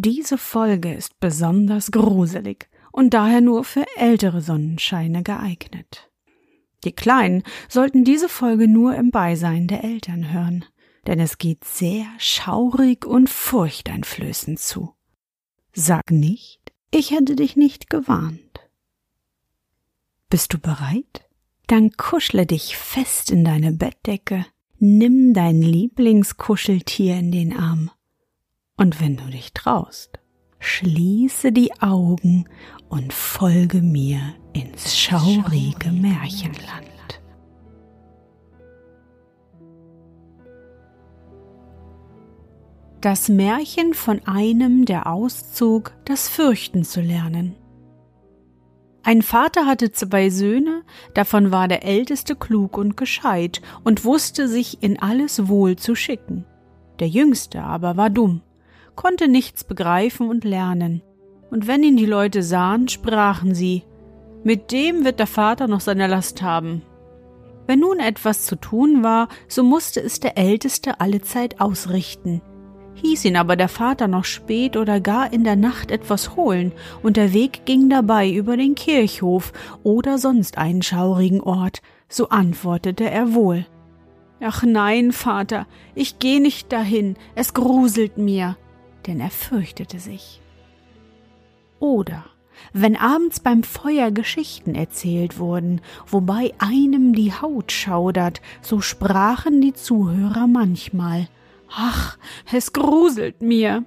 Diese Folge ist besonders gruselig und daher nur für ältere Sonnenscheine geeignet. Die Kleinen sollten diese Folge nur im Beisein der Eltern hören, denn es geht sehr schaurig und furchteinflößend zu. Sag nicht, ich hätte dich nicht gewarnt. Bist du bereit? Dann kuschle dich fest in deine Bettdecke, nimm dein Lieblingskuscheltier in den Arm und wenn du dich traust, schließe die Augen und folge mir ins schaurige Märchenland. Das Märchen von einem, der auszog, das Fürchten zu lernen. Ein Vater hatte zwei Söhne, davon war der älteste klug und gescheit und wusste sich in alles wohl zu schicken. Der jüngste aber war dumm konnte nichts begreifen und lernen. Und wenn ihn die Leute sahen, sprachen sie, mit dem wird der Vater noch seine Last haben. Wenn nun etwas zu tun war, so musste es der Älteste allezeit ausrichten. Hieß ihn aber der Vater noch spät oder gar in der Nacht etwas holen, und der Weg ging dabei über den Kirchhof oder sonst einen schaurigen Ort, so antwortete er wohl. Ach nein, Vater, ich geh nicht dahin, es gruselt mir denn er fürchtete sich. Oder wenn abends beim Feuer Geschichten erzählt wurden, wobei einem die Haut schaudert, so sprachen die Zuhörer manchmal Ach, es gruselt mir.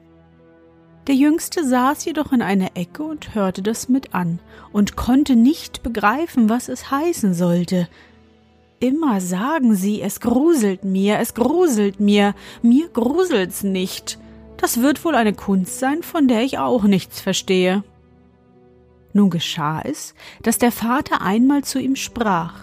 Der Jüngste saß jedoch in einer Ecke und hörte das mit an und konnte nicht begreifen, was es heißen sollte. Immer sagen sie, es gruselt mir, es gruselt mir, mir gruselt's nicht. Das wird wohl eine Kunst sein, von der ich auch nichts verstehe. Nun geschah es, dass der Vater einmal zu ihm sprach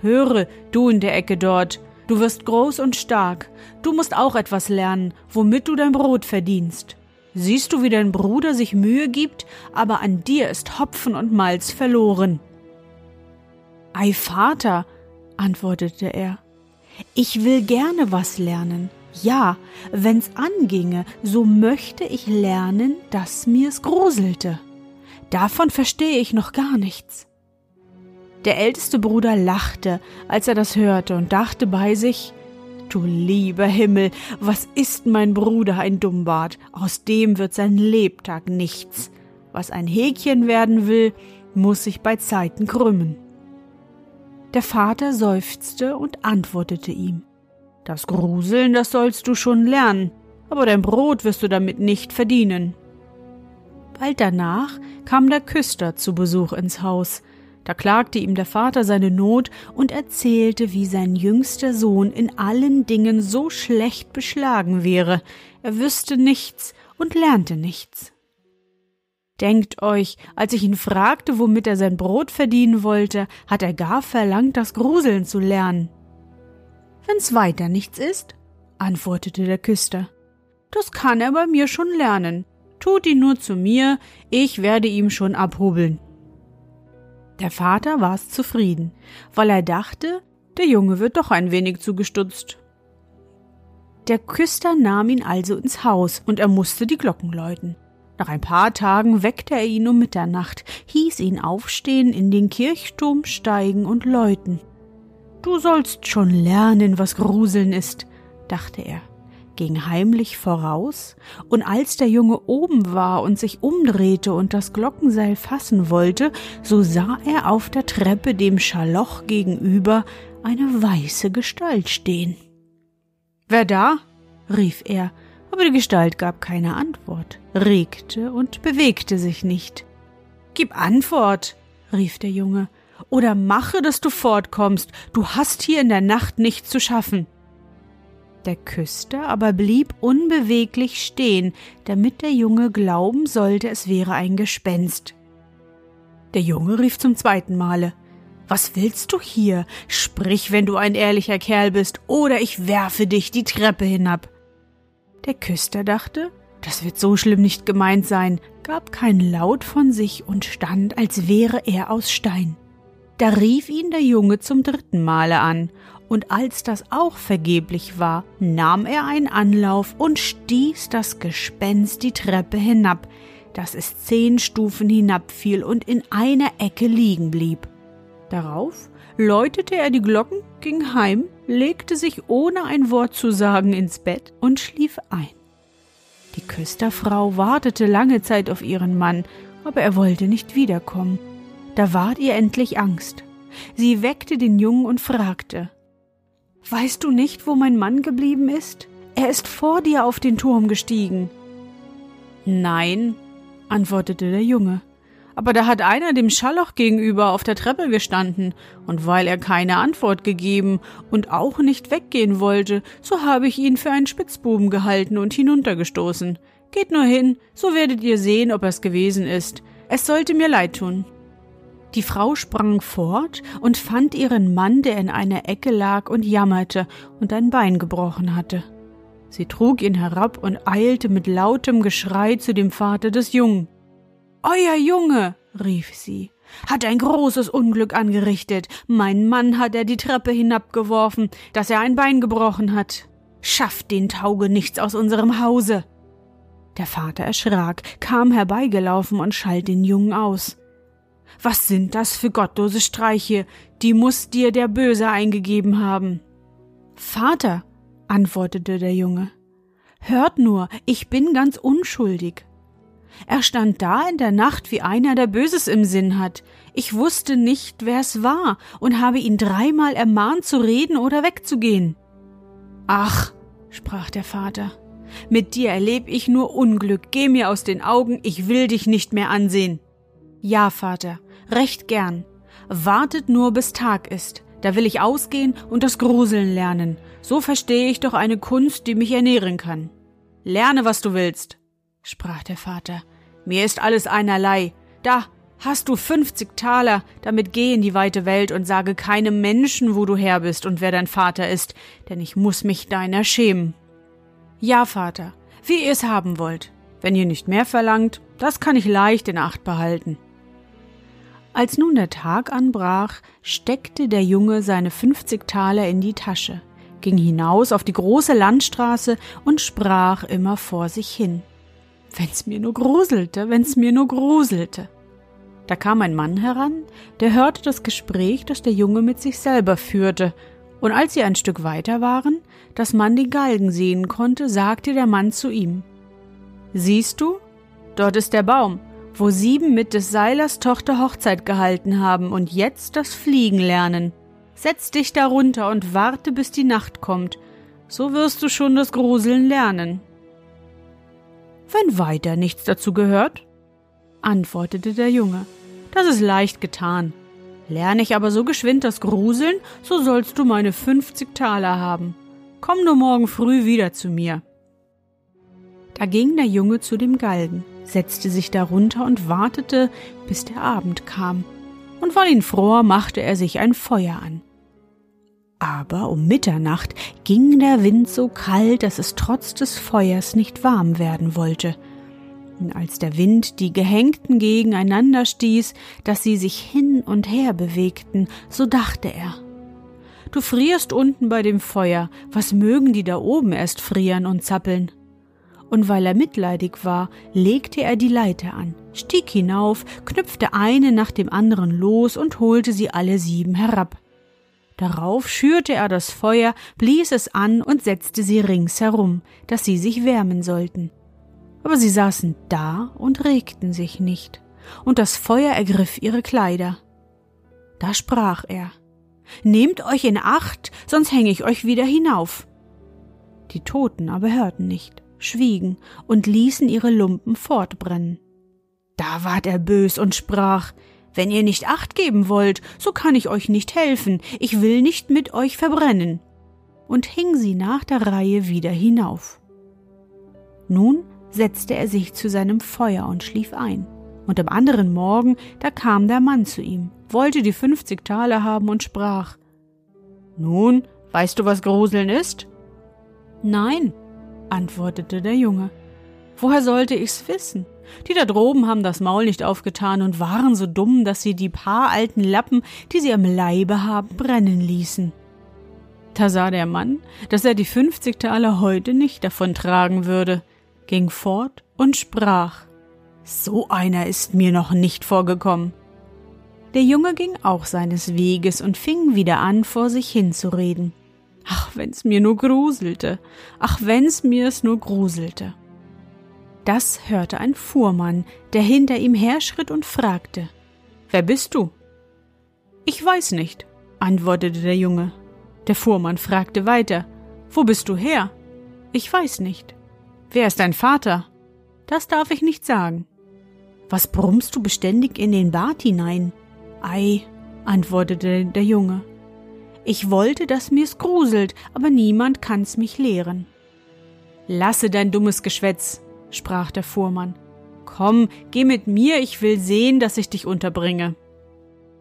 Höre, du in der Ecke dort, du wirst groß und stark, du musst auch etwas lernen, womit du dein Brot verdienst. Siehst du, wie dein Bruder sich Mühe gibt, aber an dir ist Hopfen und Malz verloren. Ei, Vater, antwortete er, ich will gerne was lernen, ja, wenn's anginge, so möchte ich lernen, dass mir's gruselte. Davon verstehe ich noch gar nichts. Der älteste Bruder lachte, als er das hörte, und dachte bei sich Du lieber Himmel, was ist mein Bruder ein Dummbart, aus dem wird sein Lebtag nichts. Was ein Häkchen werden will, muss sich bei Zeiten krümmen. Der Vater seufzte und antwortete ihm das Gruseln, das sollst du schon lernen, aber dein Brot wirst du damit nicht verdienen. Bald danach kam der Küster zu Besuch ins Haus. Da klagte ihm der Vater seine Not und erzählte, wie sein jüngster Sohn in allen Dingen so schlecht beschlagen wäre, er wüsste nichts und lernte nichts. Denkt euch, als ich ihn fragte, womit er sein Brot verdienen wollte, hat er gar verlangt, das Gruseln zu lernen. Wenn's weiter nichts ist, antwortete der Küster. Das kann er bei mir schon lernen. Tut ihn nur zu mir, ich werde ihm schon abhobeln. Der Vater war's zufrieden, weil er dachte, der Junge wird doch ein wenig zugestutzt. Der Küster nahm ihn also ins Haus und er musste die Glocken läuten. Nach ein paar Tagen weckte er ihn um Mitternacht, hieß ihn aufstehen, in den Kirchturm steigen und läuten. Du sollst schon lernen, was Gruseln ist, dachte er, ging heimlich voraus, und als der Junge oben war und sich umdrehte und das Glockenseil fassen wollte, so sah er auf der Treppe dem Schaloch gegenüber eine weiße Gestalt stehen. Wer da? rief er, aber die Gestalt gab keine Antwort, regte und bewegte sich nicht. Gib Antwort, rief der Junge, oder mache, dass du fortkommst, du hast hier in der Nacht nichts zu schaffen. Der Küster aber blieb unbeweglich stehen, damit der Junge glauben sollte, es wäre ein Gespenst. Der Junge rief zum zweiten Male Was willst du hier? Sprich, wenn du ein ehrlicher Kerl bist, oder ich werfe dich die Treppe hinab. Der Küster dachte, das wird so schlimm nicht gemeint sein, gab keinen Laut von sich und stand, als wäre er aus Stein. Da rief ihn der Junge zum dritten Male an, und als das auch vergeblich war, nahm er einen Anlauf und stieß das Gespenst die Treppe hinab, dass es zehn Stufen hinabfiel und in einer Ecke liegen blieb. Darauf läutete er die Glocken, ging heim, legte sich ohne ein Wort zu sagen ins Bett und schlief ein. Die Küsterfrau wartete lange Zeit auf ihren Mann, aber er wollte nicht wiederkommen. Da ward ihr endlich Angst. Sie weckte den Jungen und fragte Weißt du nicht, wo mein Mann geblieben ist? Er ist vor dir auf den Turm gestiegen. Nein, antwortete der Junge. Aber da hat einer dem Schalloch gegenüber auf der Treppe gestanden, und weil er keine Antwort gegeben und auch nicht weggehen wollte, so habe ich ihn für einen Spitzbuben gehalten und hinuntergestoßen. Geht nur hin, so werdet ihr sehen, ob er's gewesen ist. Es sollte mir leid tun. Die Frau sprang fort und fand ihren Mann, der in einer Ecke lag und jammerte und ein Bein gebrochen hatte. Sie trug ihn herab und eilte mit lautem Geschrei zu dem Vater des Jungen. Euer Junge, rief sie, hat ein großes Unglück angerichtet. Mein Mann hat er die Treppe hinabgeworfen, dass er ein Bein gebrochen hat. Schafft den Taugenichts aus unserem Hause. Der Vater erschrak, kam herbeigelaufen und schalt den Jungen aus. Was sind das für gottlose Streiche? Die muss dir der Böse eingegeben haben. Vater, antwortete der Junge, hört nur, ich bin ganz unschuldig. Er stand da in der Nacht wie einer, der Böses im Sinn hat. Ich wusste nicht, wer es war und habe ihn dreimal ermahnt zu reden oder wegzugehen. Ach, sprach der Vater, mit dir erleb ich nur Unglück. Geh mir aus den Augen, ich will dich nicht mehr ansehen. Ja, Vater, recht gern. Wartet nur, bis Tag ist. Da will ich ausgehen und das Gruseln lernen. So verstehe ich doch eine Kunst, die mich ernähren kann. Lerne, was du willst, sprach der Vater. Mir ist alles einerlei. Da hast du fünfzig Taler, damit geh in die weite Welt und sage keinem Menschen, wo du her bist und wer dein Vater ist, denn ich muss mich deiner schämen. Ja, Vater, wie ihr es haben wollt. Wenn ihr nicht mehr verlangt, das kann ich leicht in Acht behalten. Als nun der Tag anbrach, steckte der Junge seine fünfzig Taler in die Tasche, ging hinaus auf die große Landstraße und sprach immer vor sich hin. Wenn's mir nur gruselte, wenn's mir nur gruselte. Da kam ein Mann heran, der hörte das Gespräch, das der Junge mit sich selber führte, und als sie ein Stück weiter waren, dass man den Galgen sehen konnte, sagte der Mann zu ihm Siehst du, dort ist der Baum, wo sieben mit des Seilers Tochter Hochzeit gehalten haben und jetzt das Fliegen lernen. Setz dich darunter und warte, bis die Nacht kommt, so wirst du schon das Gruseln lernen. Wenn weiter nichts dazu gehört, antwortete der Junge, das ist leicht getan. Lerne ich aber so geschwind das Gruseln, so sollst du meine fünfzig Taler haben. Komm nur morgen früh wieder zu mir. Da ging der Junge zu dem Galgen setzte sich darunter und wartete, bis der Abend kam, und weil ihn fror, machte er sich ein Feuer an. Aber um Mitternacht ging der Wind so kalt, dass es trotz des Feuers nicht warm werden wollte. Und als der Wind die Gehängten gegeneinander stieß, dass sie sich hin und her bewegten, so dachte er, Du frierst unten bei dem Feuer, was mögen die da oben erst frieren und zappeln? Und weil er mitleidig war, legte er die Leiter an, stieg hinauf, knüpfte eine nach dem anderen los und holte sie alle sieben herab. Darauf schürte er das Feuer, blies es an und setzte sie rings herum, dass sie sich wärmen sollten. Aber sie saßen da und regten sich nicht, und das Feuer ergriff ihre Kleider. Da sprach er Nehmt euch in Acht, sonst hänge ich euch wieder hinauf. Die Toten aber hörten nicht schwiegen und ließen ihre Lumpen fortbrennen. Da ward er bös und sprach Wenn ihr nicht acht geben wollt, so kann ich euch nicht helfen, ich will nicht mit euch verbrennen. und hing sie nach der Reihe wieder hinauf. Nun setzte er sich zu seinem Feuer und schlief ein. Und am anderen Morgen, da kam der Mann zu ihm, wollte die fünfzig Taler haben und sprach Nun, weißt du, was Gruseln ist? Nein, antwortete der Junge. Woher sollte ich's wissen? Die da droben haben das Maul nicht aufgetan und waren so dumm, dass sie die paar alten Lappen, die sie am Leibe haben, brennen ließen. Da sah der Mann, dass er die fünfzig Taler heute nicht davon tragen würde, ging fort und sprach So einer ist mir noch nicht vorgekommen. Der Junge ging auch seines Weges und fing wieder an, vor sich hinzureden. Ach, wenn's mir nur gruselte, ach, wenn's mir's nur gruselte. Das hörte ein Fuhrmann, der hinter ihm herschritt und fragte Wer bist du? Ich weiß nicht, antwortete der Junge. Der Fuhrmann fragte weiter Wo bist du her? Ich weiß nicht. Wer ist dein Vater? Das darf ich nicht sagen. Was brummst du beständig in den Bart hinein? Ei, antwortete der Junge. Ich wollte, dass mir's gruselt, aber niemand kann's mich lehren. Lasse dein dummes Geschwätz, sprach der Fuhrmann. Komm, geh mit mir, ich will sehen, dass ich dich unterbringe.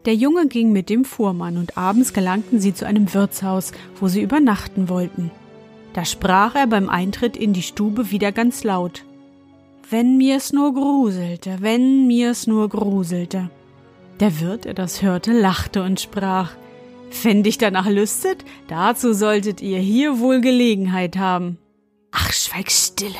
Der Junge ging mit dem Fuhrmann und abends gelangten sie zu einem Wirtshaus, wo sie übernachten wollten. Da sprach er beim Eintritt in die Stube wieder ganz laut. Wenn mir's nur gruselte, wenn mir's nur gruselte. Der Wirt, der das hörte, lachte und sprach, wenn dich danach lüstet, dazu solltet ihr hier wohl Gelegenheit haben. Ach, schweig stille,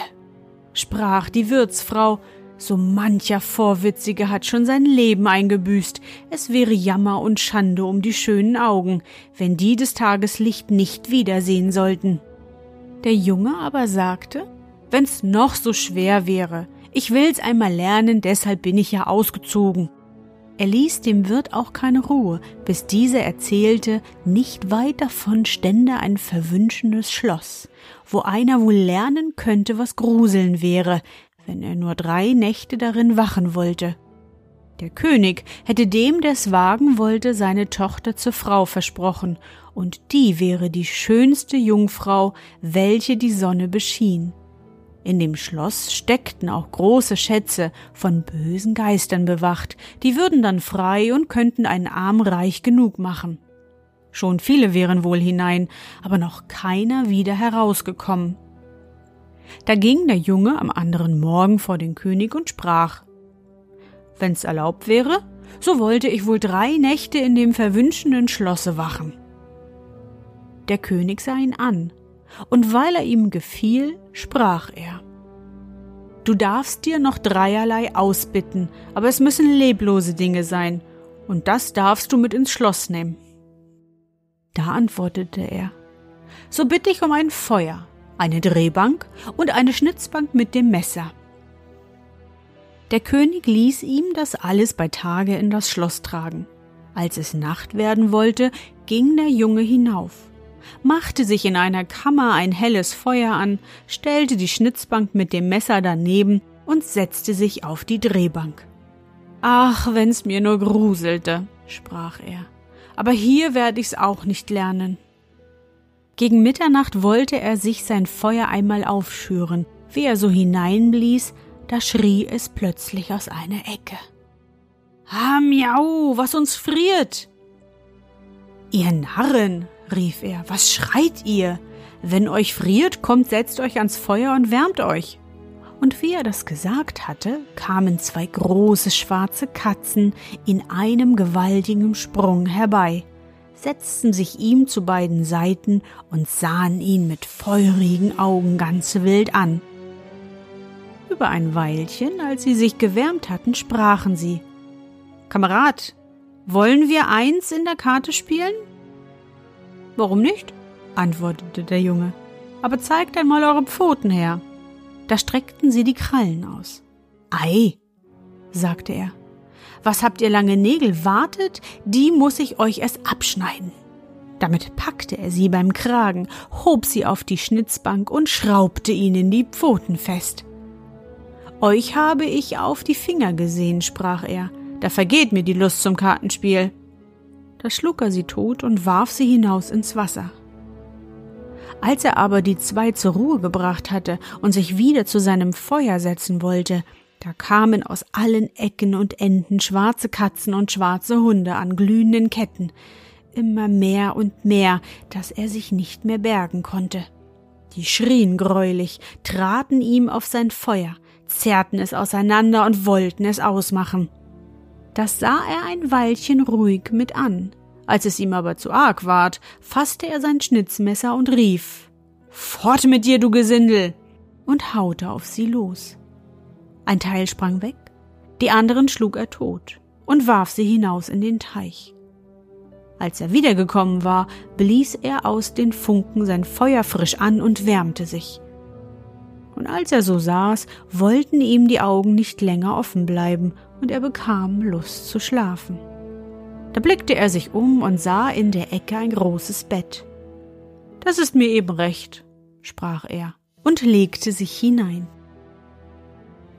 sprach die Wirtsfrau, so mancher Vorwitzige hat schon sein Leben eingebüßt. Es wäre Jammer und Schande um die schönen Augen, wenn die des Tageslicht nicht wiedersehen sollten. Der Junge aber sagte, wenn's noch so schwer wäre, ich will's einmal lernen, deshalb bin ich ja ausgezogen. Er ließ dem Wirt auch keine Ruhe, bis dieser erzählte, nicht weit davon stände ein verwünschendes Schloss, wo einer wohl lernen könnte, was Gruseln wäre, wenn er nur drei Nächte darin wachen wollte. Der König hätte dem, der es wagen wollte, seine Tochter zur Frau versprochen, und die wäre die schönste Jungfrau, welche die Sonne beschien. In dem Schloss steckten auch große Schätze, von bösen Geistern bewacht, die würden dann frei und könnten einen Arm reich genug machen. Schon viele wären wohl hinein, aber noch keiner wieder herausgekommen. Da ging der Junge am anderen Morgen vor den König und sprach Wenn's erlaubt wäre, so wollte ich wohl drei Nächte in dem verwünschenden Schlosse wachen. Der König sah ihn an, und weil er ihm gefiel, sprach er Du darfst dir noch dreierlei ausbitten, aber es müssen leblose Dinge sein, und das darfst du mit ins Schloss nehmen. Da antwortete er So bitte ich um ein Feuer, eine Drehbank und eine Schnitzbank mit dem Messer. Der König ließ ihm das alles bei Tage in das Schloss tragen. Als es Nacht werden wollte, ging der Junge hinauf, machte sich in einer Kammer ein helles Feuer an, stellte die Schnitzbank mit dem Messer daneben und setzte sich auf die Drehbank. Ach, wenn's mir nur gruselte, sprach er, aber hier werde ich's auch nicht lernen. Gegen Mitternacht wollte er sich sein Feuer einmal aufschüren. Wie er so hineinblies, da schrie es plötzlich aus einer Ecke. Ah, miau, was uns friert! Ihr Narren, rief er, was schreit ihr? Wenn euch friert, kommt, setzt euch ans Feuer und wärmt euch. Und wie er das gesagt hatte, kamen zwei große schwarze Katzen in einem gewaltigen Sprung herbei setzten sich ihm zu beiden Seiten und sahen ihn mit feurigen Augen ganz wild an. Über ein Weilchen, als sie sich gewärmt hatten, sprachen sie Kamerad, wollen wir eins in der Karte spielen? Warum nicht? antwortete der Junge. Aber zeigt einmal eure Pfoten her. Da streckten sie die Krallen aus. Ei, sagte er, was habt ihr lange Nägel? Wartet, die muss ich euch erst abschneiden. Damit packte er sie beim Kragen, hob sie auf die Schnitzbank und schraubte ihnen die Pfoten fest. Euch habe ich auf die Finger gesehen, sprach er, da vergeht mir die Lust zum Kartenspiel. Da schlug er sie tot und warf sie hinaus ins Wasser. Als er aber die zwei zur Ruhe gebracht hatte und sich wieder zu seinem Feuer setzen wollte, da kamen aus allen Ecken und Enden schwarze Katzen und schwarze Hunde an glühenden Ketten, immer mehr und mehr, dass er sich nicht mehr bergen konnte. Die schrien greulich, traten ihm auf sein Feuer, zerrten es auseinander und wollten es ausmachen. Das sah er ein Weilchen ruhig mit an. Als es ihm aber zu arg ward, fasste er sein Schnitzmesser und rief Fort mit dir, du Gesindel! und haute auf sie los. Ein Teil sprang weg, die anderen schlug er tot und warf sie hinaus in den Teich. Als er wiedergekommen war, blies er aus den Funken sein Feuer frisch an und wärmte sich. Und als er so saß, wollten ihm die Augen nicht länger offen bleiben, und er bekam Lust zu schlafen. Da blickte er sich um und sah in der Ecke ein großes Bett. Das ist mir eben recht, sprach er und legte sich hinein.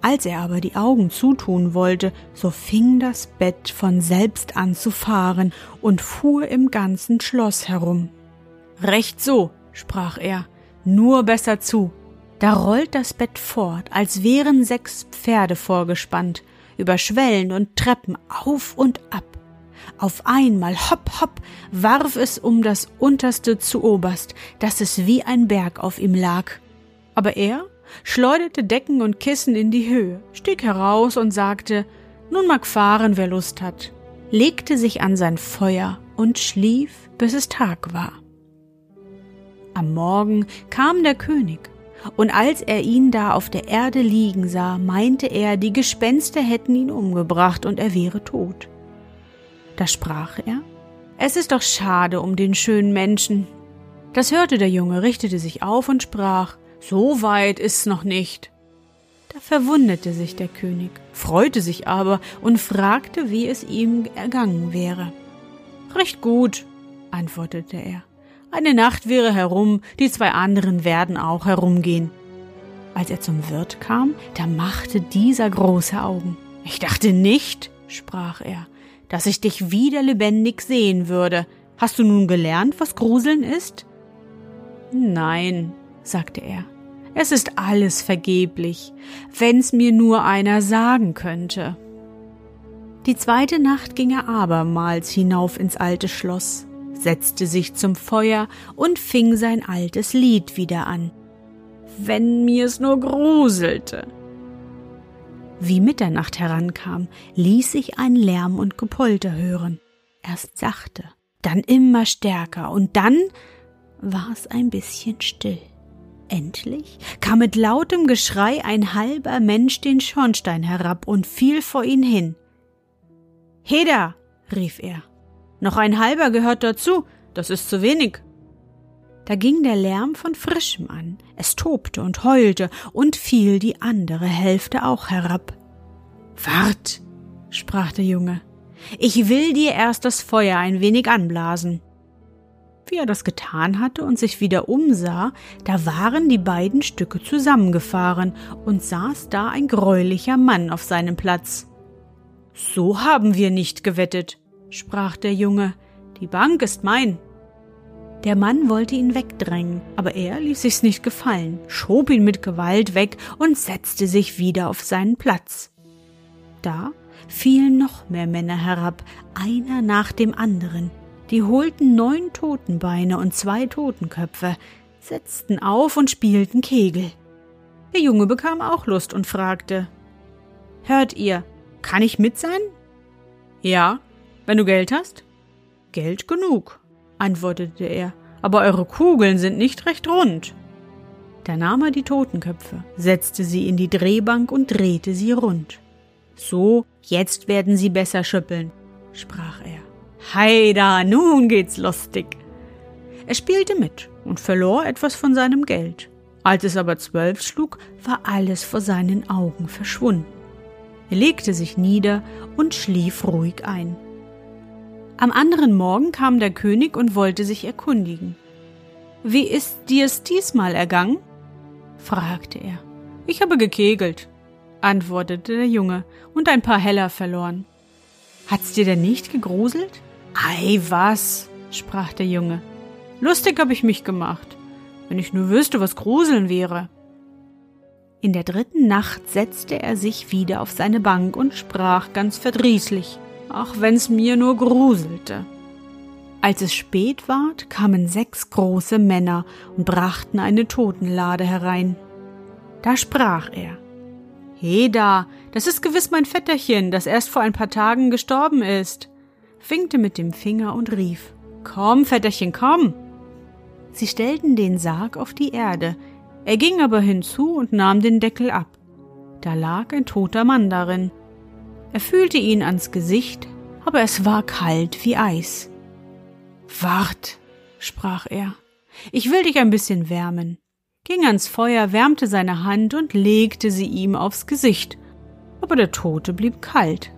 Als er aber die Augen zutun wollte, so fing das Bett von selbst an zu fahren und fuhr im ganzen Schloss herum. Recht so, sprach er, nur besser zu. Da rollt das Bett fort, als wären sechs Pferde vorgespannt, über Schwellen und Treppen auf und ab. Auf einmal, hopp, hopp, warf es um das unterste zu oberst, dass es wie ein Berg auf ihm lag. Aber er schleuderte Decken und Kissen in die Höhe, stieg heraus und sagte, nun mag fahren, wer Lust hat, legte sich an sein Feuer und schlief, bis es Tag war. Am Morgen kam der König, und als er ihn da auf der Erde liegen sah, meinte er, die Gespenster hätten ihn umgebracht und er wäre tot. Da sprach er, es ist doch schade um den schönen Menschen. Das hörte der Junge, richtete sich auf und sprach, so weit ist's noch nicht. Da verwunderte sich der König, freute sich aber und fragte, wie es ihm ergangen wäre. Recht gut, antwortete er. Eine Nacht wäre herum, die zwei anderen werden auch herumgehen. Als er zum Wirt kam, da machte dieser große Augen. Ich dachte nicht, sprach er, dass ich dich wieder lebendig sehen würde. Hast du nun gelernt, was Gruseln ist? Nein, sagte er. Es ist alles vergeblich, wenn's mir nur einer sagen könnte. Die zweite Nacht ging er abermals hinauf ins alte Schloss, setzte sich zum Feuer und fing sein altes Lied wieder an. Wenn mir's nur gruselte. Wie Mitternacht herankam, ließ sich ein Lärm und Gepolter hören. Erst sachte, dann immer stärker und dann war es ein bisschen still. Endlich kam mit lautem Geschrei ein halber Mensch den Schornstein herab und fiel vor ihn hin. Heda, rief er, noch ein halber gehört dazu, das ist zu wenig. Da ging der Lärm von frischem an, es tobte und heulte und fiel die andere Hälfte auch herab. Wart, sprach der Junge, ich will dir erst das Feuer ein wenig anblasen. Wie er das getan hatte und sich wieder umsah, da waren die beiden Stücke zusammengefahren und saß da ein greulicher Mann auf seinem Platz. So haben wir nicht gewettet, sprach der Junge, die Bank ist mein. Der Mann wollte ihn wegdrängen, aber er ließ sich's nicht gefallen, schob ihn mit Gewalt weg und setzte sich wieder auf seinen Platz. Da fielen noch mehr Männer herab, einer nach dem anderen, die holten neun Totenbeine und zwei Totenköpfe, setzten auf und spielten Kegel. Der Junge bekam auch Lust und fragte Hört ihr, kann ich mit sein? Ja, wenn du Geld hast? Geld genug, antwortete er, aber eure Kugeln sind nicht recht rund. Da nahm er die Totenköpfe, setzte sie in die Drehbank und drehte sie rund. So, jetzt werden sie besser schüppeln, sprach er. Heida, nun geht's lustig. Er spielte mit und verlor etwas von seinem Geld. Als es aber zwölf schlug, war alles vor seinen Augen verschwunden. Er legte sich nieder und schlief ruhig ein. Am anderen Morgen kam der König und wollte sich erkundigen. Wie ist dir's diesmal ergangen? fragte er. Ich habe gekegelt, antwortete der Junge und ein paar Heller verloren. Hat's dir denn nicht gegruselt? Ei, was, sprach der Junge. Lustig hab ich mich gemacht. wenn ich nur wüsste, was Gruseln wäre. In der dritten Nacht setzte er sich wieder auf seine Bank und sprach ganz verdrießlich, ach wenn's mir nur gruselte. Als es spät ward, kamen sechs große Männer und brachten eine Totenlade herein. Da sprach er, Heda, das ist gewiss mein Vetterchen, das erst vor ein paar Tagen gestorben ist, winkte mit dem Finger und rief, Komm, Vetterchen, komm! Sie stellten den Sarg auf die Erde, er ging aber hinzu und nahm den Deckel ab. Da lag ein toter Mann darin. Er fühlte ihn ans Gesicht, aber es war kalt wie Eis. Wart, sprach er, ich will dich ein bisschen wärmen, ging ans Feuer, wärmte seine Hand und legte sie ihm aufs Gesicht, aber der Tote blieb kalt.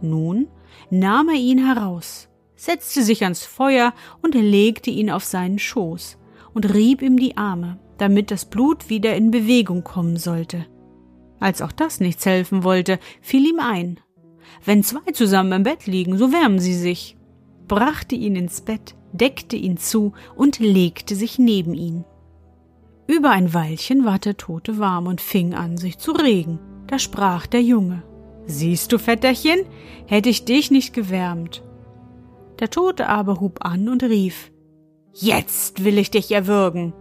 Nun nahm er ihn heraus, setzte sich ans Feuer und legte ihn auf seinen Schoß und rieb ihm die Arme damit das Blut wieder in Bewegung kommen sollte. Als auch das nichts helfen wollte, fiel ihm ein. Wenn zwei zusammen im Bett liegen, so wärmen sie sich, brachte ihn ins Bett, deckte ihn zu und legte sich neben ihn. Über ein Weilchen ward der Tote warm und fing an, sich zu regen. Da sprach der Junge, Siehst du, Vetterchen, hätte ich dich nicht gewärmt. Der Tote aber hub an und rief, Jetzt will ich dich erwürgen.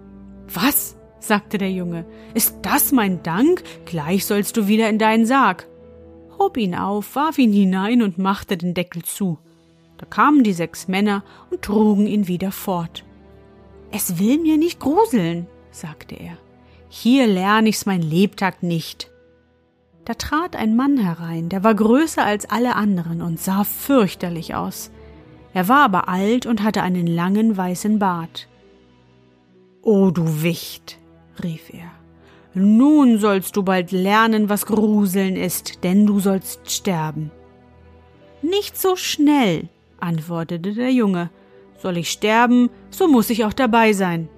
Was? Sagte der Junge. Ist das mein Dank? Gleich sollst du wieder in deinen Sarg. Hob ihn auf, warf ihn hinein und machte den Deckel zu. Da kamen die sechs Männer und trugen ihn wieder fort. Es will mir nicht gruseln, sagte er. Hier lerne ich's mein Lebtag nicht. Da trat ein Mann herein, der war größer als alle anderen und sah fürchterlich aus. Er war aber alt und hatte einen langen weißen Bart. O du Wicht, rief er, nun sollst du bald lernen, was Gruseln ist, denn du sollst sterben. Nicht so schnell, antwortete der Junge. Soll ich sterben, so muss ich auch dabei sein.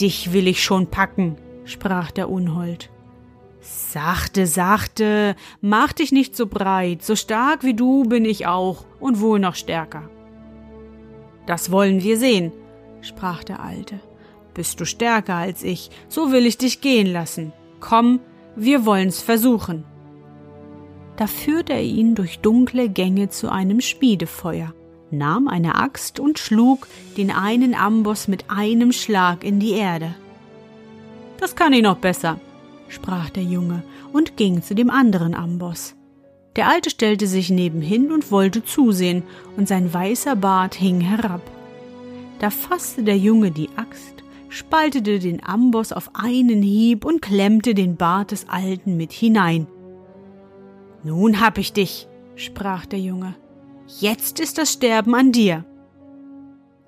Dich will ich schon packen, sprach der Unhold. Sachte, sachte, mach dich nicht so breit, so stark wie du bin ich auch und wohl noch stärker. Das wollen wir sehen, sprach der Alte. Bist du stärker als ich, so will ich dich gehen lassen. Komm, wir wollen's versuchen. Da führte er ihn durch dunkle Gänge zu einem Schmiedefeuer, nahm eine Axt und schlug den einen Amboss mit einem Schlag in die Erde. Das kann ich noch besser, sprach der Junge und ging zu dem anderen Amboss. Der Alte stellte sich nebenhin und wollte zusehen, und sein weißer Bart hing herab. Da fasste der Junge die Axt, spaltete den Amboss auf einen Hieb und klemmte den Bart des Alten mit hinein. Nun hab ich dich, sprach der Junge. Jetzt ist das Sterben an dir.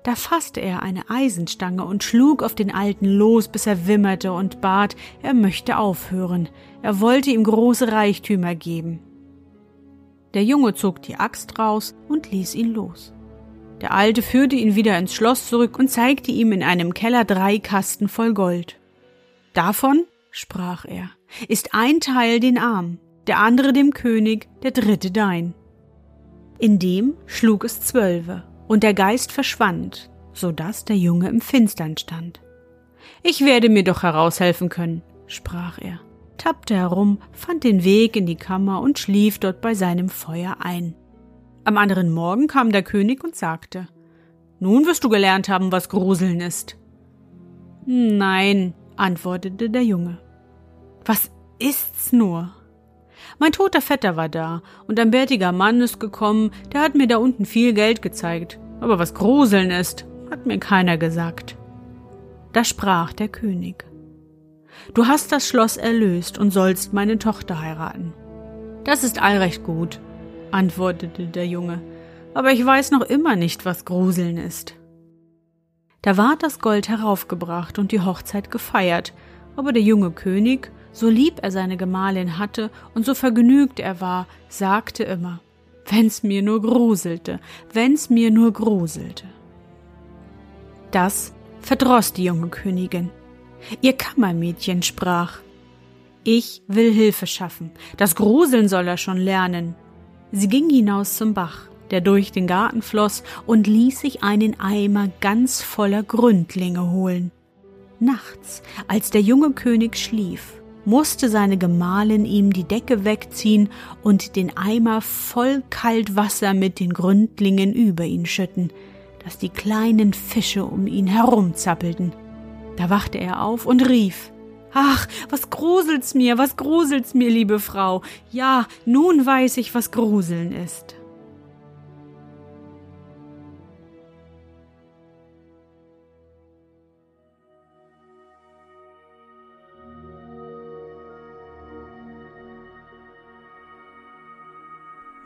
Da fasste er eine Eisenstange und schlug auf den Alten los, bis er wimmerte und bat, er möchte aufhören, er wollte ihm große Reichtümer geben. Der Junge zog die Axt raus und ließ ihn los. Der Alte führte ihn wieder ins Schloss zurück und zeigte ihm in einem Keller drei Kasten voll Gold. Davon, sprach er, ist ein Teil den Arm, der andere dem König, der dritte dein. In dem schlug es zwölfe, und der Geist verschwand, so dass der Junge im Finstern stand. Ich werde mir doch heraushelfen können, sprach er, tappte herum, fand den Weg in die Kammer und schlief dort bei seinem Feuer ein. Am anderen Morgen kam der König und sagte Nun wirst du gelernt haben, was Gruseln ist. Nein, antwortete der Junge. Was ist's nur? Mein toter Vetter war da, und ein bärtiger Mann ist gekommen, der hat mir da unten viel Geld gezeigt. Aber was Gruseln ist, hat mir keiner gesagt. Da sprach der König. Du hast das Schloss erlöst und sollst meine Tochter heiraten. Das ist allrecht gut, antwortete der Junge, aber ich weiß noch immer nicht, was Gruseln ist. Da ward das Gold heraufgebracht und die Hochzeit gefeiert, aber der junge König, so lieb er seine Gemahlin hatte und so vergnügt er war, sagte immer, wenn's mir nur gruselte, wenn's mir nur gruselte. Das verdroß die junge Königin. Ihr Kammermädchen sprach, ich will Hilfe schaffen, das Gruseln soll er schon lernen, Sie ging hinaus zum Bach, der durch den Garten floss, und ließ sich einen Eimer ganz voller Gründlinge holen. Nachts, als der junge König schlief, musste seine Gemahlin ihm die Decke wegziehen und den Eimer voll Kaltwasser mit den Gründlingen über ihn schütten, dass die kleinen Fische um ihn herumzappelten. Da wachte er auf und rief Ach, was gruselt's mir, was gruselt's mir, liebe Frau. Ja, nun weiß ich, was Gruseln ist.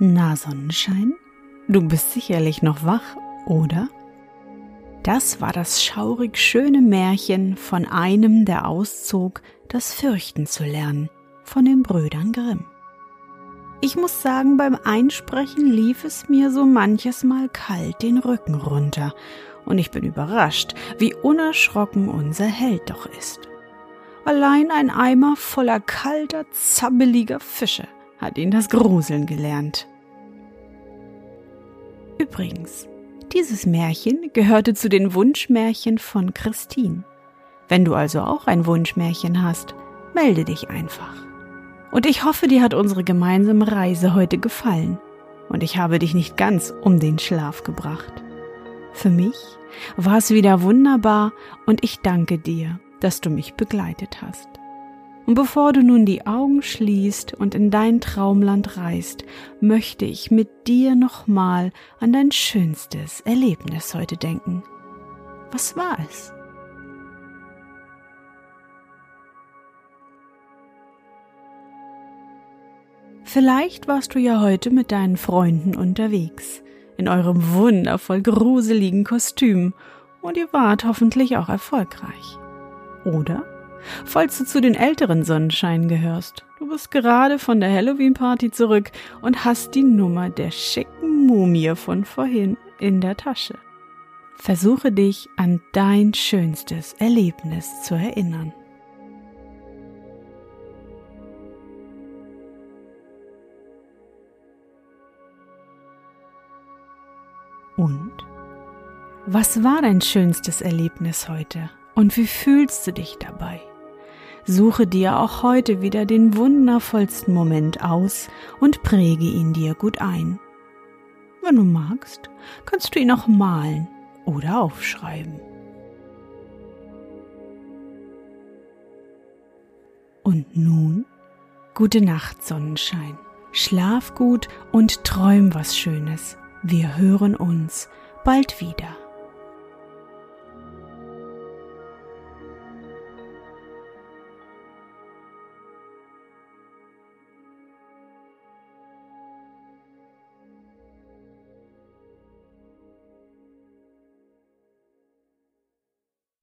Na, Sonnenschein, du bist sicherlich noch wach, oder? Das war das schaurig schöne Märchen von einem, der auszog, das Fürchten zu lernen, von den Brüdern Grimm. Ich muss sagen, beim Einsprechen lief es mir so manches Mal kalt den Rücken runter, und ich bin überrascht, wie unerschrocken unser Held doch ist. Allein ein Eimer voller kalter, zabbeliger Fische hat ihn das Gruseln gelernt. Übrigens, dieses Märchen gehörte zu den Wunschmärchen von Christine. Wenn du also auch ein Wunschmärchen hast, melde dich einfach. Und ich hoffe, dir hat unsere gemeinsame Reise heute gefallen und ich habe dich nicht ganz um den Schlaf gebracht. Für mich war es wieder wunderbar und ich danke dir, dass du mich begleitet hast. Und bevor du nun die Augen schließt und in dein Traumland reist, möchte ich mit dir nochmal an dein schönstes Erlebnis heute denken. Was war es? Vielleicht warst du ja heute mit deinen Freunden unterwegs, in eurem wundervoll gruseligen Kostüm, und ihr wart hoffentlich auch erfolgreich. Oder falls du zu den älteren Sonnenscheinen gehörst. Du bist gerade von der Halloween-Party zurück und hast die Nummer der schicken Mumie von vorhin in der Tasche. Versuche dich an dein schönstes Erlebnis zu erinnern. Und? Was war dein schönstes Erlebnis heute? Und wie fühlst du dich dabei? Suche dir auch heute wieder den wundervollsten Moment aus und präge ihn dir gut ein. Wenn du magst, kannst du ihn auch malen oder aufschreiben. Und nun, gute Nacht, Sonnenschein. Schlaf gut und träum was Schönes. Wir hören uns bald wieder.